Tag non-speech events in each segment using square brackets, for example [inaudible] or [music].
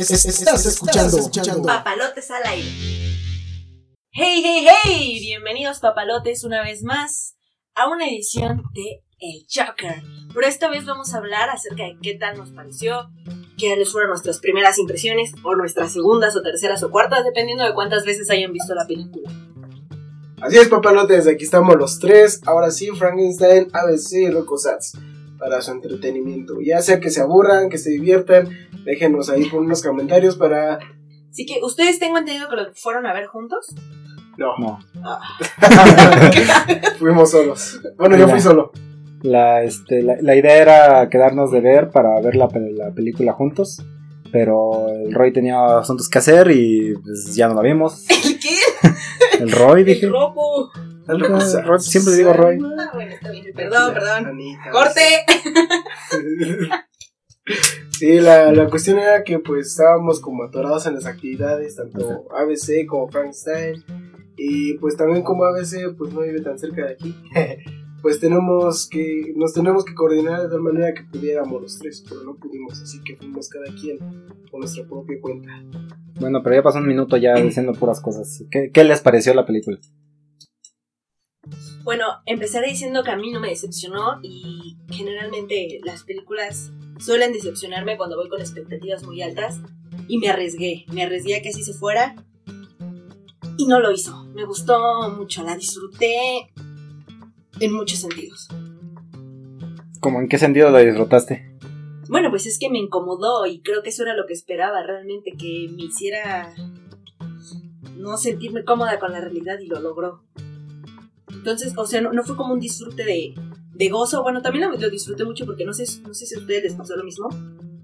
estás escuchando, Papalotes al aire. Hey, hey, hey, bienvenidos papalotes una vez más a una edición de El Joker. Pero esta vez vamos a hablar acerca de qué tal nos pareció, qué les fueron nuestras primeras impresiones, o nuestras segundas o terceras o cuartas, dependiendo de cuántas veces hayan visto la película. Así es, papalotes, aquí estamos los tres. Ahora sí, Frankenstein, ABC y Rocco Sats para su entretenimiento. Ya sea que se aburran, que se diviertan, déjenos ahí con unos comentarios para... Así que, ¿ustedes tengo entendido que lo fueron a ver juntos? No. No. Ah. [laughs] Fuimos solos. Bueno, yo fui solo. La, este, la, la idea era quedarnos de ver para ver la, la película juntos. Pero el Roy tenía asuntos que hacer y pues, ya no la vimos. [laughs] ¿El qué? El Roy, dije. El robo. Roy, siempre digo Roy. Ah, bueno, está bien. Perdón, perdón. Anita. ¡Corte! [laughs] Sí, la, la cuestión era que pues estábamos como atorados en las actividades, tanto ABC como Frankenstein, y pues también como ABC pues no vive tan cerca de aquí, [laughs] pues tenemos que, nos tenemos que coordinar de tal manera que pudiéramos los tres, pero no pudimos, así que fuimos cada quien con nuestra propia cuenta. Bueno, pero ya pasó un minuto ya [clears throat] diciendo puras cosas. ¿Qué, qué les pareció la película? Bueno, empezaré diciendo que a mí no me decepcionó y generalmente las películas suelen decepcionarme cuando voy con expectativas muy altas y me arriesgué, me arriesgué a que así se fuera y no lo hizo. Me gustó mucho, la disfruté en muchos sentidos. ¿Cómo en qué sentido la disfrutaste? Bueno, pues es que me incomodó y creo que eso era lo que esperaba realmente, que me hiciera no sentirme cómoda con la realidad y lo logró. Entonces, o sea, no, no fue como un disfrute de, de gozo. Bueno, también lo, lo disfruté mucho porque no sé, no sé si a ustedes les pasó lo mismo,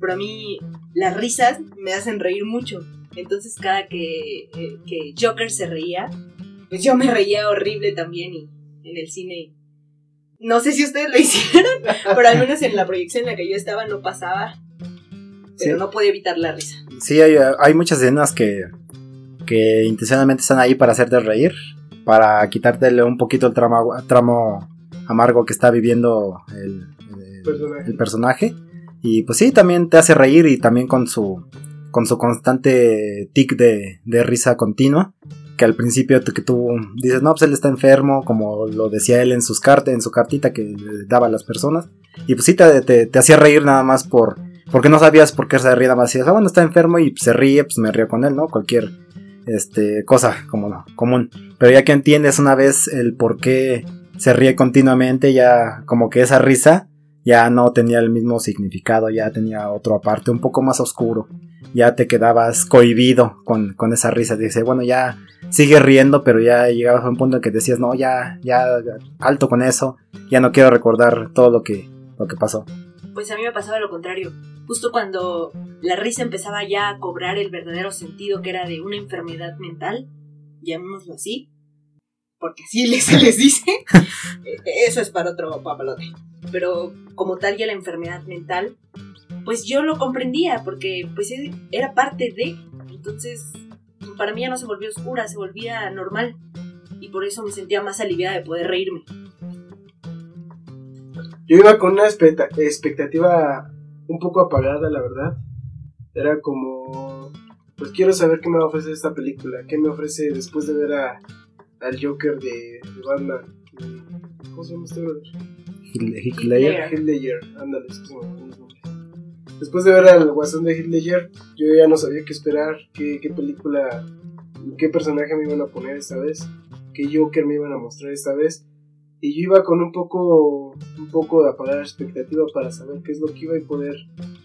pero a mí las risas me hacen reír mucho. Entonces, cada que, eh, que Joker se reía, pues yo me reía horrible también y en el cine. No sé si ustedes lo [laughs] hicieron, pero al menos en la proyección en la que yo estaba no pasaba. Pero Sí. no podía evitar la risa. Sí, hay, hay muchas escenas que, que intencionalmente están ahí para hacerte reír, para quitártele un poquito el tramo, tramo amargo que está viviendo el, el- Personaje. el personaje. Y pues sí, también te hace reír y también con su, con su constante tic de, de risa continua. Que al principio que tú dices, no, pues él está enfermo, como lo decía él en, sus cartas, en su cartita que le daba a las personas. Y pues sí, te, te, te hacía reír nada más por, porque no sabías por qué se ría, nada más decías, ah, bueno, está enfermo y se ríe, pues me río con él, ¿no? Cualquier este, cosa como no, común. Pero ya que entiendes una vez el por qué se ríe continuamente, ya como que esa risa ya no tenía el mismo significado, ya tenía otro aparte, un poco más oscuro. Ya te quedabas cohibido con, con esa risa. Dice, bueno, ya sigue riendo, pero ya llegabas a un punto en que decías, no, ya, ya, alto con eso, ya no quiero recordar todo lo que, lo que pasó. Pues a mí me pasaba lo contrario. Justo cuando la risa empezaba ya a cobrar el verdadero sentido que era de una enfermedad mental, llamémoslo así, porque así [laughs] se les dice, eh, eso es para otro papalote. Pero como tal ya la enfermedad mental, pues yo lo comprendía porque pues e- era parte de, entonces para mí ya no se volvió oscura, se volvía normal y por eso me sentía más aliviada de poder reírme. Yo iba con una expecta- expectativa un poco apagada, la verdad. Era como, pues quiero saber qué me va a ofrecer esta película, qué me ofrece después de ver a, al Joker de, de Batman. ¿Cómo se llama este brother? Ledger, ándale. Después de ver al guasón de Ledger, yo ya no sabía qué esperar, qué, qué película, qué personaje me iban a poner esta vez, qué Joker me iban a mostrar esta vez. Y yo iba con un poco, un poco de apagar expectativa para saber qué es lo que iba y poder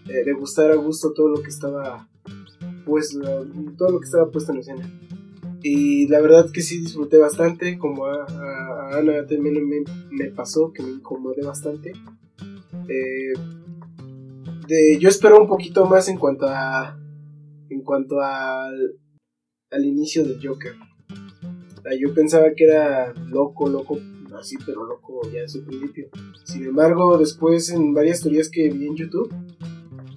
eh, degustar a gusto todo lo que estaba pues todo lo que estaba puesto en escena. Y la verdad que sí disfruté bastante, como a, a- a Ana también me, me pasó, que me incomodé bastante. Eh, de, yo espero un poquito más en cuanto a en cuanto al, al inicio del Joker. Yo pensaba que era loco, loco, así, pero loco ya desde el principio. Sin embargo, después en varias teorías que vi en YouTube,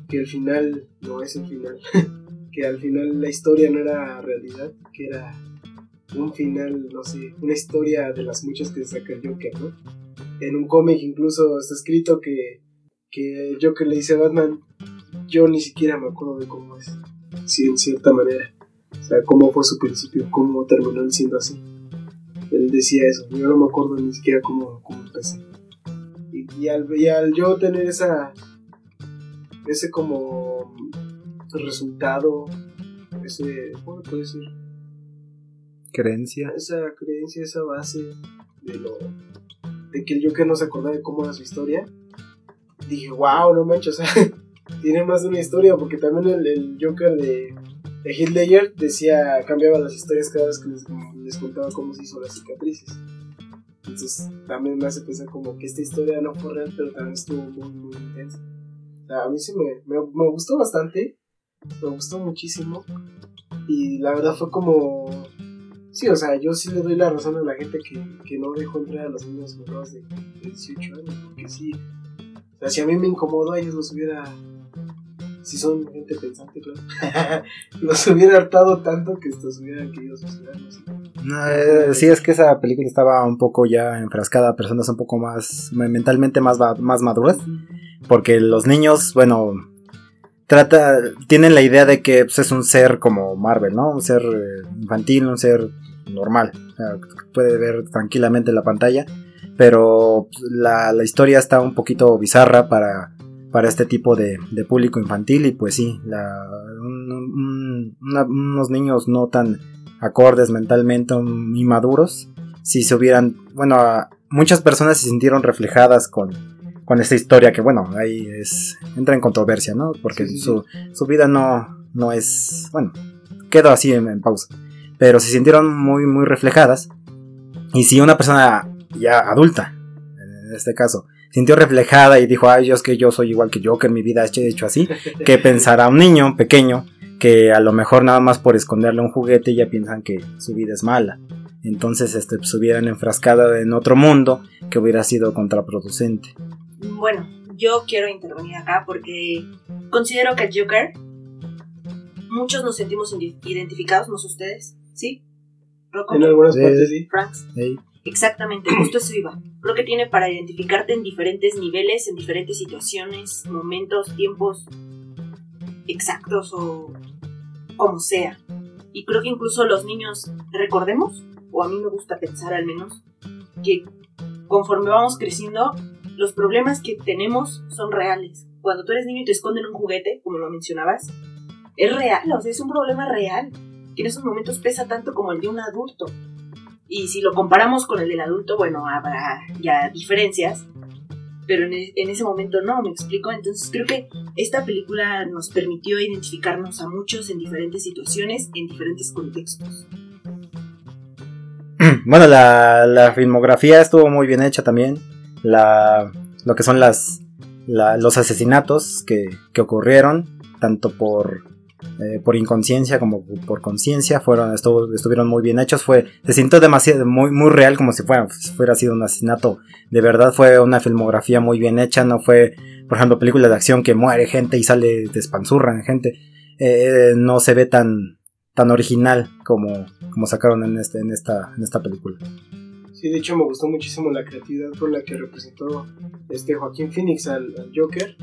que el final no es el final. [laughs] que al final la historia no era realidad, que era un final, no sé, una historia de las muchas que saca el Joker, ¿no? En un cómic incluso está escrito que, que el Joker le dice a Batman, yo ni siquiera me acuerdo de cómo es. sí, en cierta manera. O sea, cómo fue su principio, cómo terminó él siendo así. Él decía eso, yo no me acuerdo ni siquiera cómo, cómo empecé. Y, y al, y al yo tener esa, ese como resultado, ese, ¿cómo puedo decir? Creencia. Esa creencia, esa base de lo de que el Joker no se acordaba de cómo era su historia. Dije, wow, no manches, [laughs] o sea, tiene más de una historia, porque también el, el Joker de, de Heath Ledger decía, cambiaba las historias cada vez que les, les contaba cómo se hizo las cicatrices. Entonces también me hace pensar como que esta historia no fue real, pero también estuvo muy, muy intensa. O sea, a mí sí me, me, me gustó bastante, me gustó muchísimo. Y la verdad fue como... Sí, o sea, yo sí le doy la razón a la gente que, que no dejó entrar a los niños menores de, de 18 años, porque sí. O sea, si a mí me incomodó, ellos los hubiera... Si son gente pensante, claro. [laughs] los hubiera hartado tanto que estos hubieran querido suicidarlos. No, eh, sí, es que esa película estaba un poco ya enfrascada a personas un poco más mentalmente más, más maduras. Porque los niños, bueno, trata, tienen la idea de que pues, es un ser como Marvel, ¿no? Un ser eh, infantil, un ser normal. O sea, puede ver tranquilamente la pantalla. Pero pues, la, la historia está un poquito bizarra para, para este tipo de, de público infantil. Y pues sí, la, unos niños no tan acordes mentalmente, muy maduros. Si se hubieran, bueno, muchas personas se sintieron reflejadas con, con esta historia que bueno, ahí es entra en controversia, ¿no? Porque Sí, sí, su, su vida no, no es, bueno, quedó así en, en pausa. Pero se sintieron muy, muy reflejadas. Y si una persona ya adulta, en este caso, sintió reflejada y dijo, ay, yo es que yo soy igual que yo, que en mi vida he hecho así, que pensará un niño pequeño que a lo mejor nada más por esconderle un juguete ya piensan que su vida es mala. Entonces este, pues, hubieran enfrascado en otro mundo que hubiera sido contraproducente. Bueno, yo quiero intervenir acá porque considero que el Joker, muchos nos sentimos identificados, no sé ustedes, ¿sí? Rocco, En algunas Sí. partes sí. Franks, exactamente, justo eso iba. Creo que tiene para identificarte en diferentes niveles, en diferentes situaciones, momentos, tiempos exactos o como sea. Y creo que incluso los niños, recordemos, o a mí me gusta pensar al menos, que conforme vamos creciendo, los problemas que tenemos son reales. Cuando tú eres niño y te esconden un juguete, como lo mencionabas, es real, o sea, es un problema real, que en esos momentos pesa tanto como el de un adulto. Y si lo comparamos con el del adulto, bueno, habrá ya diferencias, pero en, e- en ese momento no, me explico. Entonces creo que esta película nos permitió identificarnos a muchos en diferentes situaciones, en diferentes contextos. [clears throat] Bueno, la, la filmografía estuvo muy bien hecha también. La, lo que son las, la- los asesinatos que, que ocurrieron, tanto por, eh, por inconsciencia como por conciencia, fueron estuvo- estuvieron muy bien hechos. Fue, se sintió demasiado, muy, muy real, como si fuera, fuera sido un asesinato. De verdad fue una filmografía muy bien hecha, no fue, por ejemplo, películas de acción que muere gente y sale, despanzurran gente. Eh, no se ve tan, tan original como, como sacaron en, este, en, esta, en esta película. Sí, de hecho me gustó muchísimo la creatividad con la que representó este Joaquín Phoenix al, al Joker.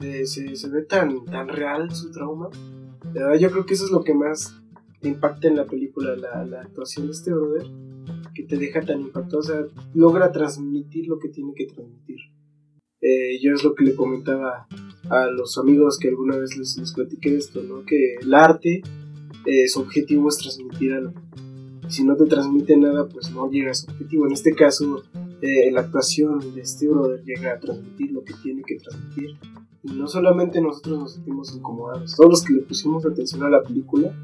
Eh, se, se ve tan, tan real su trauma. Verdad yo creo que eso es lo que más impacta en la película, la, la actuación de este brother, que te deja tan impactado, o sea, logra transmitir lo que tiene que transmitir. Eh, yo es lo que le comentaba a los amigos que alguna vez les, les platiqué esto, ¿no? Que el arte, eh, su objetivo es transmitir algo si no te transmite nada, pues no llega a su objetivo. En este caso, eh, la actuación de este brother llega a transmitir lo que tiene que transmitir. Y no solamente nosotros nos sentimos incomodados, todos los que le pusimos atención a la película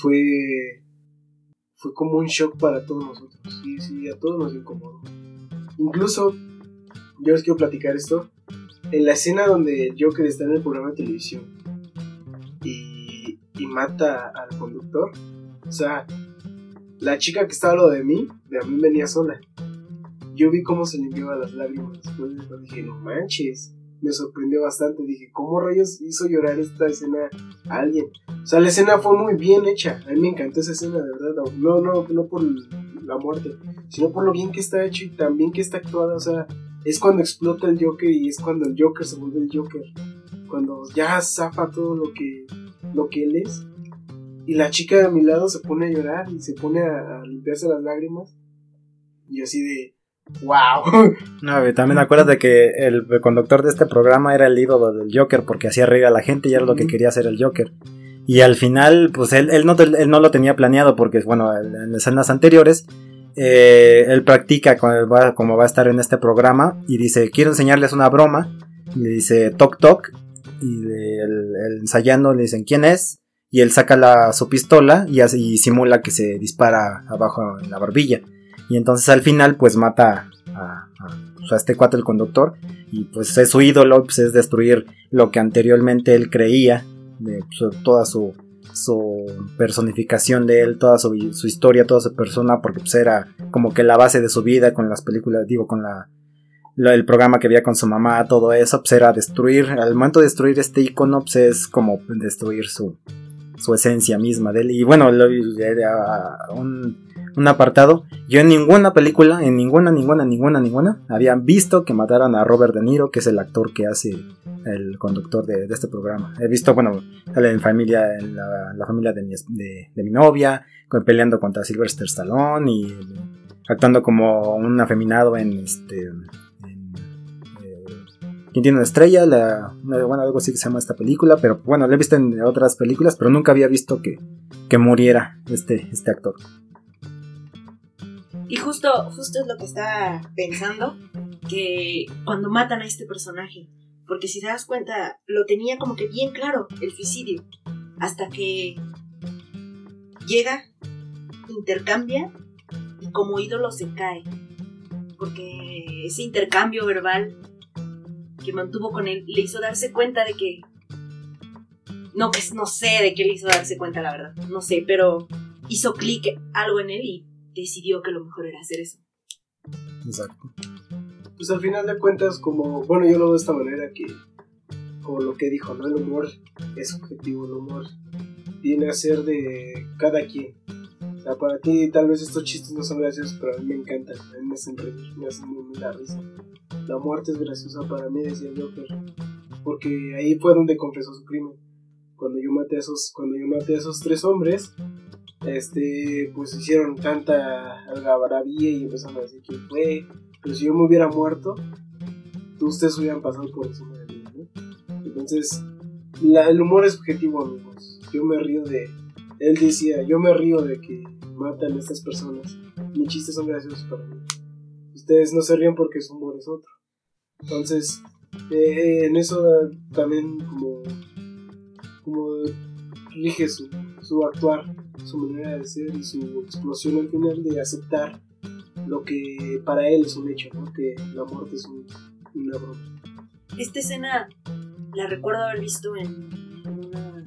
fue, fue como un shock para todos nosotros. Sí, sí, a todos nos incomodó. Incluso, yo les quiero platicar esto. En la escena donde Joker está en el programa de televisión y, y mata al conductor, o sea, la chica que estaba lo de mí, de a mí venía sola. Yo vi cómo se limpiaba las lágrimas después. Dije, no manches. Me sorprendió bastante. Dije, ¿cómo rayos hizo llorar esta escena a alguien? O sea, la escena fue muy bien hecha. A mí me encantó esa escena, de verdad. No, no, no por la muerte, sino por lo bien que está hecho y también que está actuada. O sea, es cuando explota el Joker y es cuando el Joker se vuelve el Joker. Cuando ya zafa todo lo que lo que él es. Y la chica de mi lado se pone a llorar y se pone a, a limpiarse las lágrimas. Y así de, wow. No, y también acuérdate que el conductor de este programa era el ídolo del Joker porque hacía reír a la gente y era lo que quería hacer el Joker. Y al final, pues él, él, no, él no lo tenía planeado porque, bueno, en escenas anteriores, eh, él practica va- como va a estar en este programa y dice, quiero enseñarles una broma. Y le dice, toc toc. Y el, el ensayando le dicen, ¿quién es? Y él saca la, su pistola y, hace, y simula que se dispara abajo en la barbilla. Y entonces al final, pues mata pues, a este cuate, el conductor. Y pues es su ídolo, pues es destruir lo que anteriormente él creía, de pues, toda su, su personificación de él, toda su, su historia, toda su persona, porque pues era como que la base de su vida con las películas, digo, con la, lo- el programa que había con su mamá, todo eso, pues era destruir, al momento de destruir este icono, pues es como destruir su, su esencia misma de él. Y bueno, lo- era un, un apartado, yo en ninguna película, en ninguna, ninguna, ninguna, ninguna, habían visto que mataran a Robert De Niro, que es el actor que hace el conductor de, este programa. He visto, bueno, en familia, en la, familia de mi, de, de mi novia, peleando contra Sylvester Stallone y actuando como un afeminado en este. eh, ¿Quién tiene una estrella? La, bueno, algo así que se llama esta película, pero bueno, la he visto en otras películas, pero nunca había visto que, que muriera este, este actor. Y justo, justo es lo que estaba pensando, que cuando matan a este personaje, porque si te das cuenta, lo tenía como que bien claro el suicidio, hasta que llega, intercambia y como ídolo se cae, porque ese intercambio verbal que mantuvo con él le hizo darse cuenta de que no que no sé de qué le hizo darse cuenta la verdad, no sé, pero hizo clic algo en él y decidió que lo mejor era hacer eso. Exacto. Pues al final de cuentas, como, bueno, yo lo veo de esta manera que, como lo que dijo, ¿no? El humor es subjetivo, el humor viene a ser de cada quien. O sea, para ti tal vez estos chistes no son graciosos, pero a mí me encantan, a mí me hacen reír, me hacen muy, muy la risa. La muerte es graciosa para mí, decía el Joker, porque ahí fue donde confesó su crimen. Cuando yo maté a esos, cuando yo maté a esos tres hombres, este, pues hicieron tanta algarabía y empezaron a decir quién fue, pero si yo me hubiera muerto, ustedes hubieran pasado por encima de mí, ¿no? Entonces, la- el humor es subjetivo, amigos. Yo me río de. Él decía, yo me río de que matan a estas personas. Mis chistes son graciosos para mí. Ustedes no se ríen porque su humor es otro. Entonces, eh, en eso también como, como rige su, actuar, su manera de ser y su explosión al final de aceptar lo que para él es un hecho. Que la muerte es un- una broma. Esta escena la recuerdo haber visto en, en una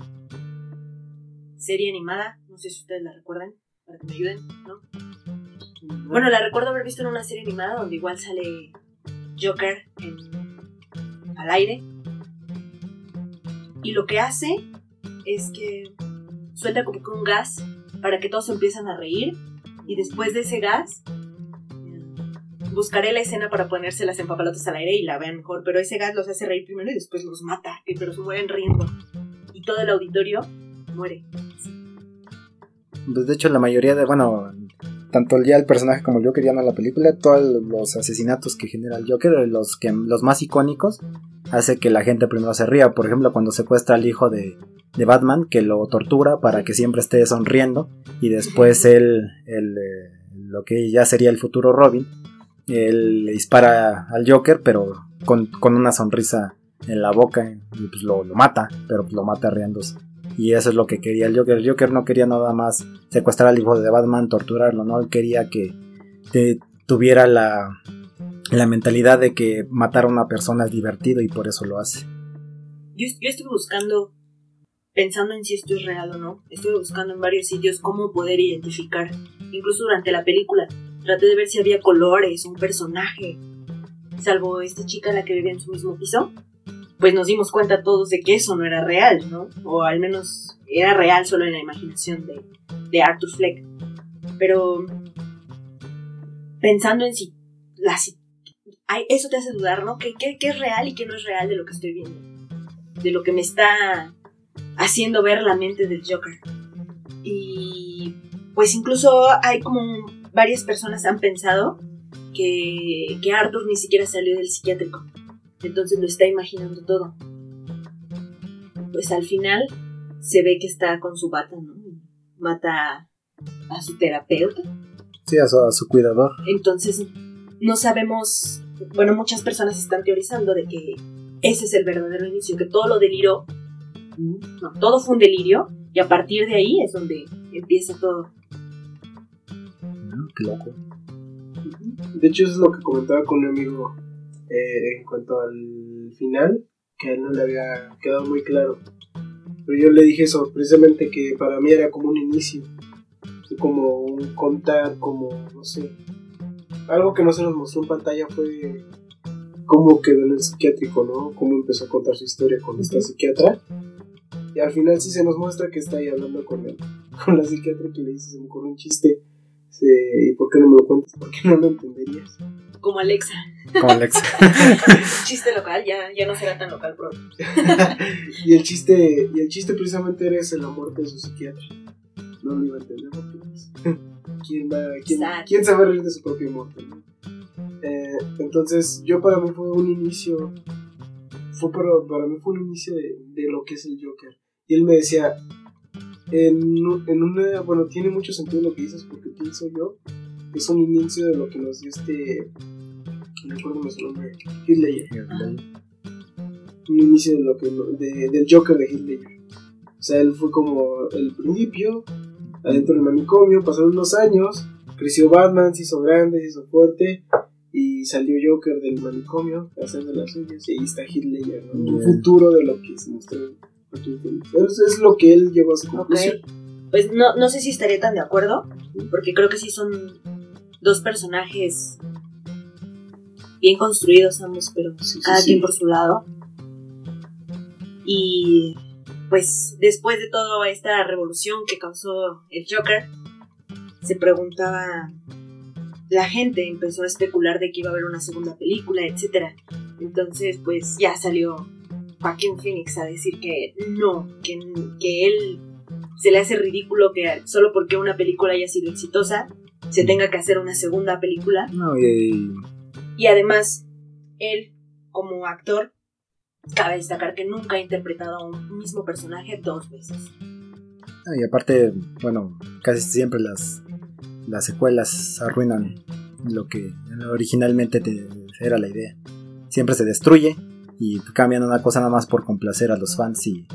serie animada, no sé si ustedes la recuerdan, para que me ayuden, ¿no? Bueno, la recuerdo haber visto en una serie animada donde igual sale Joker en- al aire. Y lo que hace es que suelta como que un gas para que todos empiezan a reír. Y después de ese gas, eh, buscaré la escena para ponérselas en papalotes al aire y la vean mejor. Pero ese gas los hace reír primero y después los mata. Pero se mueren riendo. Y todo el auditorio muere. Pues de hecho la mayoría de, bueno, tanto ya el personaje como el Joker ya no la película, todos los asesinatos que genera el Joker, los que los más icónicos, hace que la gente primero se ría. Por ejemplo, cuando secuestra al hijo de, de Batman, que lo tortura para que siempre esté sonriendo, y después él, eh, lo que ya sería el futuro Robin, él le dispara al Joker, pero con, con una sonrisa en la boca, y pues lo, lo mata, pero pues lo mata riéndose. Y eso es lo que quería el Joker. El Joker no quería nada más secuestrar al hijo de Batman, torturarlo, ¿no? Él quería que tuviera la, la mentalidad de que matar a una persona es divertido y por eso lo hace. Yo, yo estuve buscando, pensando en si esto es real o no, estuve buscando en varios sitios cómo poder identificar, incluso durante la película, traté de ver si había colores, un personaje, salvo esta chica la que vivía en su mismo piso, pues nos dimos cuenta todos de que eso no era real, ¿no? O al menos era real solo en la imaginación de, de Arthur Fleck. Pero pensando en si, la, si ay, eso te hace dudar, ¿no? ¿Qué, qué, qué es real y qué no es real de lo que estoy viendo? de lo que me está haciendo ver la mente del Joker. Y pues incluso hay como varias personas han pensado que, que Arthur ni siquiera salió del psiquiátrico. Entonces lo está imaginando todo. Pues al final se ve que está con su bata, ¿no? Mata a su terapeuta. Sí, a su, a su cuidador. Entonces no sabemos, bueno, muchas personas están teorizando de que ese es el verdadero inicio, que todo lo deliró, no, todo fue un delirio y a partir de ahí es donde empieza todo. Mm, Qué loco. De hecho, eso es lo que comentaba con un amigo eh, en cuanto al final, que a él no le había quedado muy claro. Pero yo le dije eso, precisamente que para mí era como un inicio, como un contar, como, no sé. Algo que no se nos mostró en pantalla fue cómo quedó en el psiquiátrico, ¿no? Cómo empezó a contar su historia con esta psiquiatra. Y al final sí se nos muestra que está ahí hablando con él, con la psiquiatra que le dice, se me ocurre un chiste. Sí, ¿Y por qué no me lo cuentas? ¿Por qué no lo entenderías? Como Alexa. Como Alex. [laughs] Chiste local, ya, ya no será tan local pronto. [laughs] y el chiste y el chiste precisamente era ese, la muerte de su psiquiatra. No lo iba a entender porque pues, [laughs] ¿quién, va, quién, quién se va a reír de su propia muerte? no? Eh, entonces yo para mí fue un inicio, fue para, para mí fue un inicio de, de lo que es el Joker. Y él me decía, en, en una, bueno, tiene mucho sentido lo que dices porque pienso yo, que es un inicio de lo que nos dio este, no recuerdo su nombre, Ledger un inicio de lo que de- del Joker de Ledger. O sea, él fue como el principio, adentro del manicomio, pasaron unos años, creció Batman, se hizo grande, se hizo fuerte, y salió Joker del manicomio a hacer de las suyas, y ahí está Ledger, ¿no? un futuro de lo que se mostró Eso es lo que él llegó a su conclusión. Pues no, no sé si estaría tan de acuerdo, porque creo que sí son dos personajes bien construidos ambos, pero Sí, sí, cada sí. quien por su lado. Y pues después de toda esta revolución que causó el Joker, se preguntaba, la gente empezó a especular de que iba a haber una segunda película, etc. Entonces pues ya salió Joaquin Phoenix a decir que no, que, que él se le hace ridículo que solo porque una película haya sido exitosa se tenga que hacer una segunda película. No, y, Y además, él, como actor, cabe destacar que nunca ha interpretado a un mismo personaje dos veces. ah, y aparte, bueno, casi siempre las, las secuelas arruinan lo que originalmente te- era la idea. Siempre se destruye y cambian una cosa nada más por complacer a los fans y...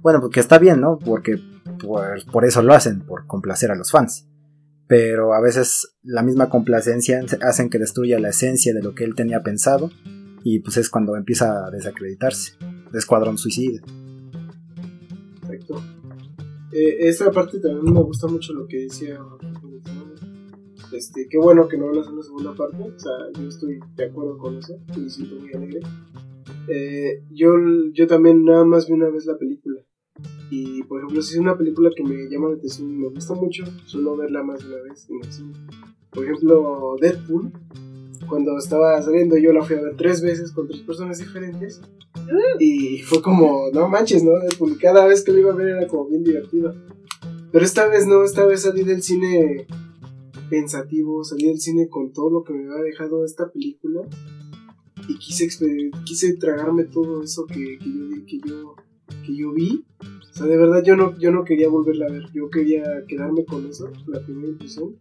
Bueno, porque está bien, ¿no? Porque por, por eso lo hacen, por complacer a los fans. Pero a veces la misma complacencia hacen que destruya la esencia de lo que él tenía pensado y pues es cuando empieza a desacreditarse. Escuadrón Suicida. Exacto. Eh, parte también me gusta mucho lo que decía este, qué bueno que no van a hacer una segunda parte, o sea, yo estoy de acuerdo con eso, y siento muy alegre. Eh, yo, yo también nada más vi una vez la película, y por ejemplo, si es una película que me llama la atención y me gusta mucho, suelo verla más de una vez en el cine. Por ejemplo, Deadpool, cuando estaba saliendo yo la fui a ver tres veces con tres personas diferentes, y fue como, no manches, ¿no? Deadpool, cada vez que lo iba a ver era como bien divertido. Pero esta vez no, esta vez salí del cine pensativo, salí del cine con todo lo que me había dejado esta película y quise, quise tragarme todo eso que, que yo, que, yo, que yo vi. O sea, de verdad yo no, yo no quería volverla a ver, yo quería quedarme con eso, la primera impresión,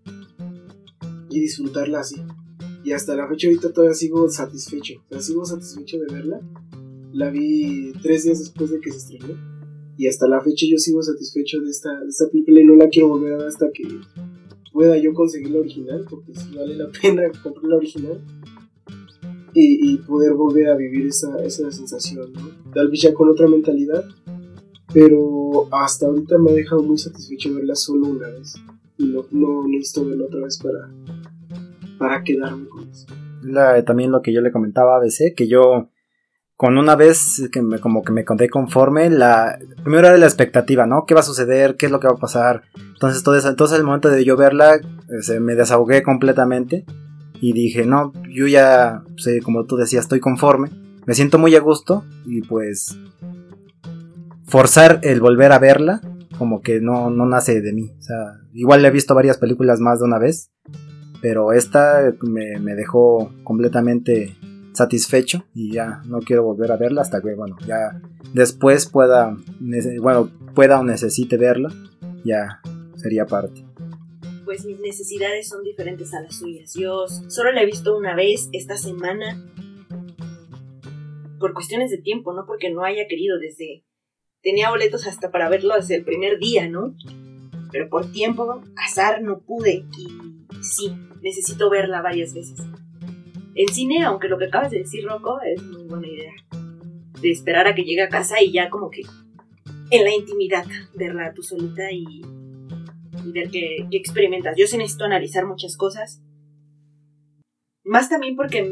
y disfrutarla así. Y hasta la fecha ahorita todavía sigo satisfecho, o sea, sigo satisfecho de verla. La vi tres días después de que se estrenó. Y hasta la fecha yo sigo satisfecho de esta, de esta película y no la quiero volver a ver hasta que pueda yo conseguir la original, porque si vale la [laughs] pena comprar la original y, y poder volver a vivir esa, esa sensación, ¿no? Tal vez ya con otra mentalidad, pero hasta ahorita me ha dejado muy satisfecho verla solo una vez y no, no necesito verla otra vez para, para quedarme con eso. La- también lo que yo le comentaba a ABC, que yo con una vez que me, como que me conté conforme, la primero era la expectativa, ¿no? ¿Qué va a suceder? ¿Qué es lo que va a pasar? Entonces todo eso, entonces al momento de yo verla, eh, se- me desahogué completamente y dije, no, yo ya, sé, como tú decías, estoy conforme, me siento muy a gusto y pues forzar el volver a verla, como que no, no nace de mí. O sea, igual he visto varias películas más de una vez, pero esta me, me dejó completamente satisfecho y ya no quiero volver a verla hasta que, bueno, ya después pueda, bueno, pueda o necesite verla, ya sería parte. Pues mis necesidades son diferentes a las suyas. Yo solo la he visto una vez esta semana. Por cuestiones de tiempo, no porque no haya querido desde... Tenía boletos hasta para verlo desde el primer día, ¿no? Pero por tiempo, azar, no pude. Y sí, necesito verla varias veces. En cine, aunque lo que acabas de decir, Rocco, es muy buena idea. De esperar a que llegue a casa y ya como que en la intimidad verla tú solita y, qué, qué experimentas. Yo sí necesito analizar muchas cosas. Más también porque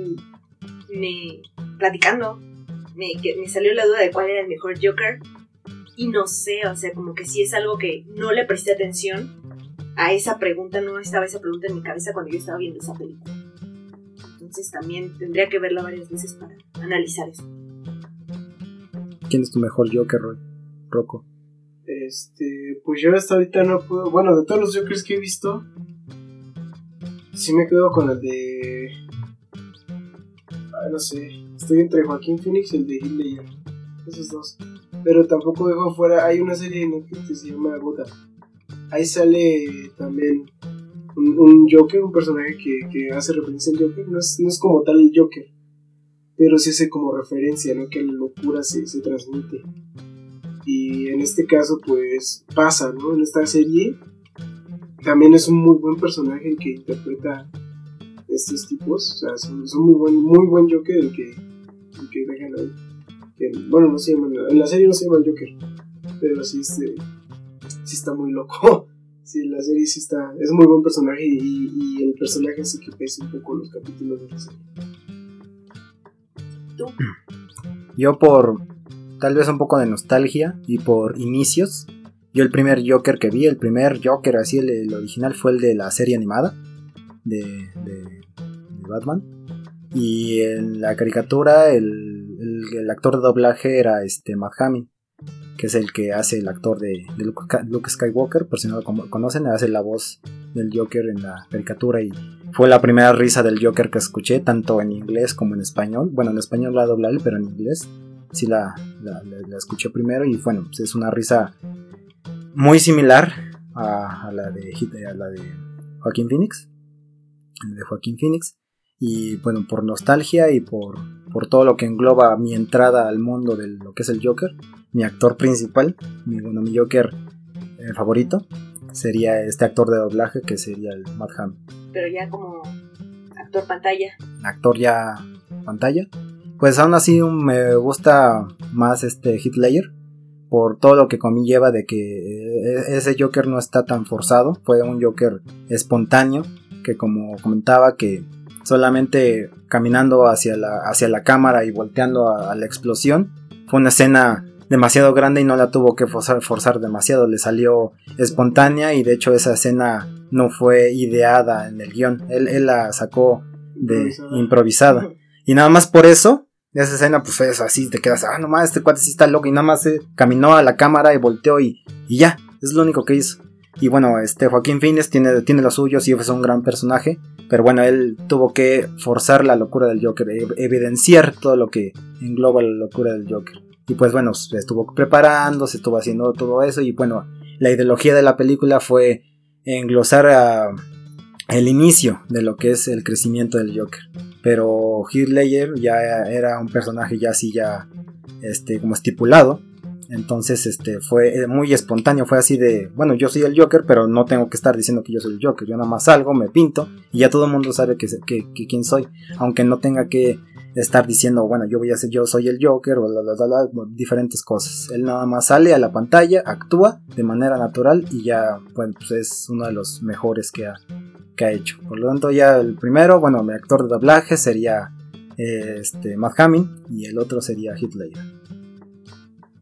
me platicando me, que me salió la duda de cuál era el mejor Joker. Y no sé, o sea, como que sí es algo que no le presté atención a esa pregunta, no estaba esa pregunta en mi cabeza cuando yo estaba viendo esa película. Entonces también tendría que verla varias veces para analizar eso. ¿Quién es tu mejor Joker, Roy? Rocco. Este, pues yo hasta ahorita no puedo. Bueno, de todos los Jokers que he visto, sí me quedo con el de. Ah, no sé. Estoy entre Joaquín Phoenix y el de Heath Ledger. Esos dos. Pero tampoco dejo fuera. Hay una serie de Netflix que se llama Gotham. Ahí sale también un, un Joker, un personaje que, que hace referencia al Joker. No es, no es como tal el Joker. Pero sí hace como referencia, ¿no? Que la locura se, se transmite. Y en este caso, pues pasa, ¿no? En esta serie también es un muy buen personaje el que interpreta estos tipos. O sea, son, son muy buen, muy buen Joker el que, el que dejan ahí. Bueno, no se llama, en la serie no se llama el Joker, pero sí, este, sí está muy loco. [laughs] Sí, la serie sí está, es muy buen personaje y, y el personaje hace que pese un poco los capítulos de la serie. ¿Tú? Yo por tal vez un poco de nostalgia y por inicios, yo el primer Joker que vi, el primer Joker así, el, original fue el de la serie animada de, Batman. Y en la caricatura el, el- actor de doblaje era este Matt Hamill, que es el que hace el actor de, Luke, Sky- Luke Skywalker, por si no lo conocen, hace la voz del Joker en la caricatura y fue la primera risa del Joker que escuché, tanto en inglés como en español. Bueno, en español la doblé, pero en inglés sí la, la- la- la escuché primero y bueno, pues es una risa muy similar a, a la de a la de Joaquín Phoenix, de Joaquín Phoenix y bueno, por nostalgia y por, por todo lo que engloba mi entrada al mundo de lo que es el Joker, mi actor principal, mi, bueno, mi Joker eh, favorito sería este actor de doblaje que sería el Matt Hamill Pero ya como actor pantalla. actor ya pantalla. Pues aún así me gusta más este Ledger por todo lo que conlleva de que eh, ese Joker no está tan forzado, fue un Joker espontáneo que como comentaba que solamente caminando hacia la, hacia la cámara y volteando a, a la explosión fue una escena demasiado grande y no la tuvo que forzar, forzar demasiado, le salió espontánea y de hecho esa escena no fue ideada en el guion, él, él la sacó de Improvisada. improvisada. Y nada más por eso, esa escena, pues es así, te quedas, ah, nomás, este cuate sí está loco. Y nada más eh, caminó a la cámara y volteó y, y ya, es lo único que hizo. Y bueno, este Joaquín Phoenix tiene, tiene lo suyo, sí es un gran personaje. Pero bueno, él tuvo que forzar la locura del Joker, evidenciar todo lo que engloba la locura del Joker. Y pues bueno, se estuvo preparando, se estuvo haciendo todo eso. Y bueno, la ideología de la película fue englosar a el inicio de lo que es el crecimiento del Joker. Pero Heath ya era un personaje ya así ya este como estipulado. Entonces este fue eh, muy espontáneo, fue así de, bueno, yo soy el Joker, pero no tengo que estar diciendo que yo soy el Joker, yo nada más salgo, me pinto y ya todo el mundo sabe que, que, que quién soy, aunque no tenga que estar diciendo, bueno, yo voy a ser yo soy el Joker o la, la, la, la, diferentes cosas. Él nada más sale a la pantalla, actúa de manera natural y ya bueno, pues es uno de los mejores que ha que ha hecho. Por lo tanto, ya el primero, bueno, mi actor de doblaje sería eh, este, Matt Hamill y el otro sería Ledger.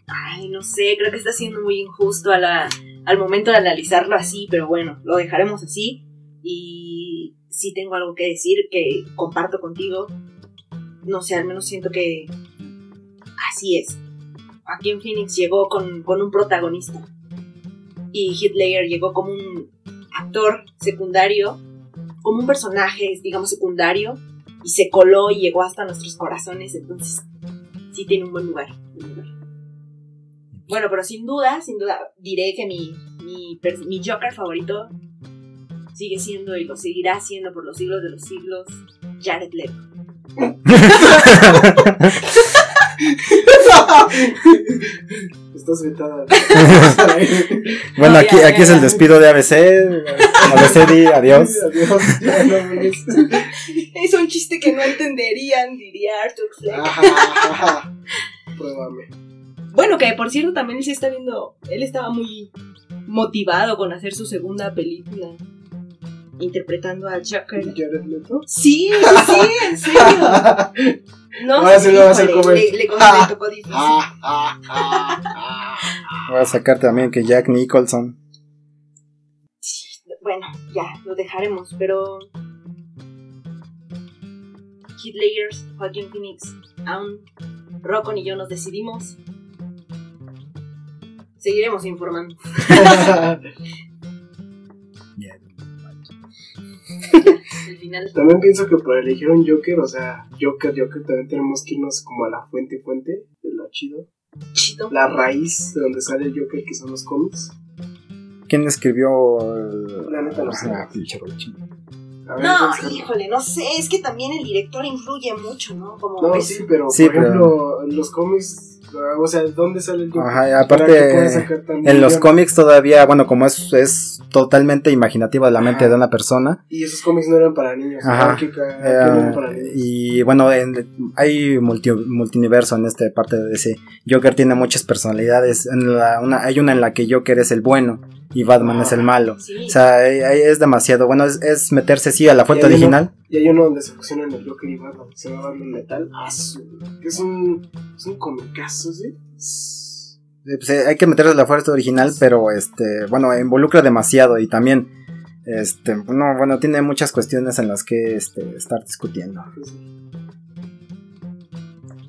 Ay, no sé, creo que está siendo muy injusto al momento de analizarlo así, pero bueno, lo dejaremos así. Y sí tengo algo que decir que comparto contigo. No sé, al menos siento que así es. Joaquín Phoenix llegó con, un protagonista y Ledger llegó como un secundario, como un personaje, digamos, secundario, y se coló y llegó hasta nuestros corazones, entonces sí tiene un buen lugar. buen lugar. Bueno, pero sin duda, sin duda, diré que mi, mi Joker favorito sigue siendo y lo seguirá siendo por los siglos de los siglos, Jared Leto. [laughs] [laughs] Estás vetada. [laughs] Bueno, No, aquí, ya, aquí ya, es el despido de ABC. ABC di adiós. Adiós. Ya no vienes. [laughs] Es un chiste que no entenderían, diría Arthur Fleck. Ajá, ajá. Pruébame. Bueno, que por cierto también él se está viendo, él estaba muy motivado con hacer su segunda película, interpretando a Joker. ¿Jared Leto? Sí, sí, sí, en serio. [laughs] No, Ahora sí lo va a comer. Le, le, le tocó [laughs] difícil. Ah, ah, ah, ah. Voy a sacar también que Jack Nicholson. Bueno, ya, lo dejaremos, pero... Heath Ledger, Joaquin Phoenix, aún Rocco y yo nos decidimos. Seguiremos informando. [laughs] El final. También pienso que para elegir un Joker, o sea, Joker, Joker, también tenemos que irnos como a la fuente, fuente de lo chido. Chito. La raíz de donde sale el Joker, que son los cómics. ¿Quién escribió el... La neta no sé. Ah, pinche híjole, no sé, es que también el director influye mucho, ¿no? Como No, ves- sí, pero Sí, por pero- ejemplo, los cómics, ah, o sea, ¿dónde sale el Joker? Ajá, y aparte, En los cómics todavía, bueno, como es, es totalmente imaginativa la mente Ajá. de una persona. Y esos cómics no eran para niños. Ajá. Que, no eh, eran para niños. y bueno, en- hay multi, multiverso en esta parte de ese. Joker tiene muchas personalidades. En la- una, hay una en la que Joker es el bueno y Batman es el malo. Sí. O sea, es demasiado. Bueno, es, es meterse sí a la fuente uno- original. Y hay uno donde se fusionan el Joker y Batman, se llama Batman Metal. Ah, es un, es un comicazo, ¿sí? Eh, pues, eh, hay que meterse a la fuerza original, pero este, bueno, involucra demasiado y también, este, no, bueno, tiene muchas cuestiones en las que este, estar discutiendo. Sí.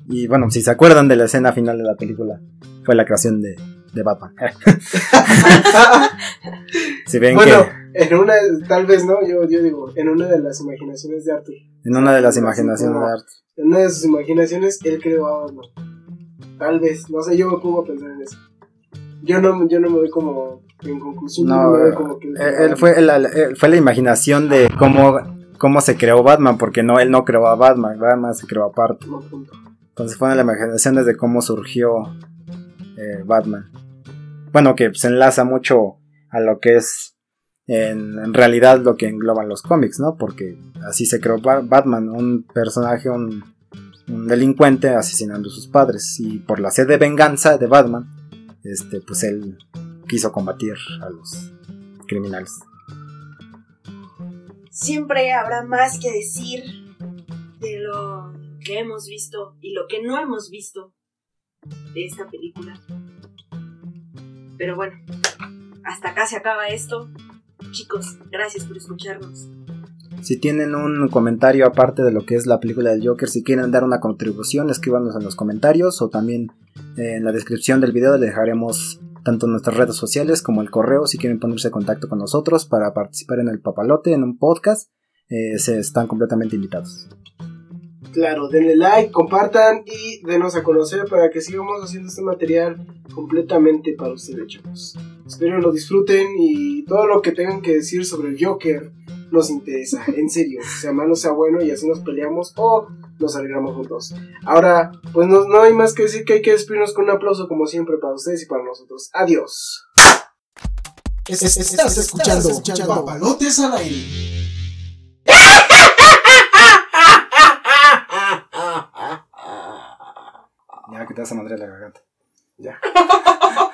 Y bueno, si se acuerdan de la escena final de la película, fue la creación de, de Batman. [laughs] [laughs] si ven bueno, que en una, tal vez no, yo, yo digo, en una de las imaginaciones de Arthur. en una de las imaginaciones de arte, En una de sus imaginaciones, él creó a Batman. Tal vez, no sé, yo me pongo a pensar en eso. Yo no, yo no me doy como, en conclusión, no no, me doy eh, como que... él fue la, él fue la imaginación de cómo, cómo se creó Batman, porque no, él no creó a Batman, Batman se creó aparte. No, punto. Entonces fueron las imaginaciones de cómo surgió eh, Batman. Bueno, que se enlaza mucho a lo que es en, realidad lo que engloban los cómics, ¿no? Porque así se creó Ba- Batman, un personaje, un, un delincuente asesinando a sus padres. Y por la sed de venganza de Batman, este, pues él quiso combatir a los criminales. Siempre habrá más que decir de lo que hemos visto y lo que no hemos visto de esta película. Pero bueno, hasta acá se acaba esto. Chicos, gracias por escucharnos. Si tienen un comentario aparte de lo que es la película del Joker, si quieren dar una contribución, escríbanos en los comentarios o también eh, en la descripción del video le dejaremos tanto nuestras redes sociales como el correo si quieren ponerse en contacto con nosotros para participar en el papalote, en un podcast, eh, se están completamente invitados. Claro, denle like, compartan y denos a conocer para que sigamos haciendo este material completamente para ustedes, chavos. Espero lo disfruten y todo lo que tengan que decir sobre el Joker nos interesa, [laughs] en serio, sea malo, sea bueno y así nos peleamos o nos alegramos juntos. Ahora, pues no, no hay más que decir que hay que despedirnos con un aplauso como siempre para ustedes y para nosotros. Adiós. Es- es- Estás escuchando, Papalotes al aire. Ya, que te vas a madre la garganta. Ya. [laughs]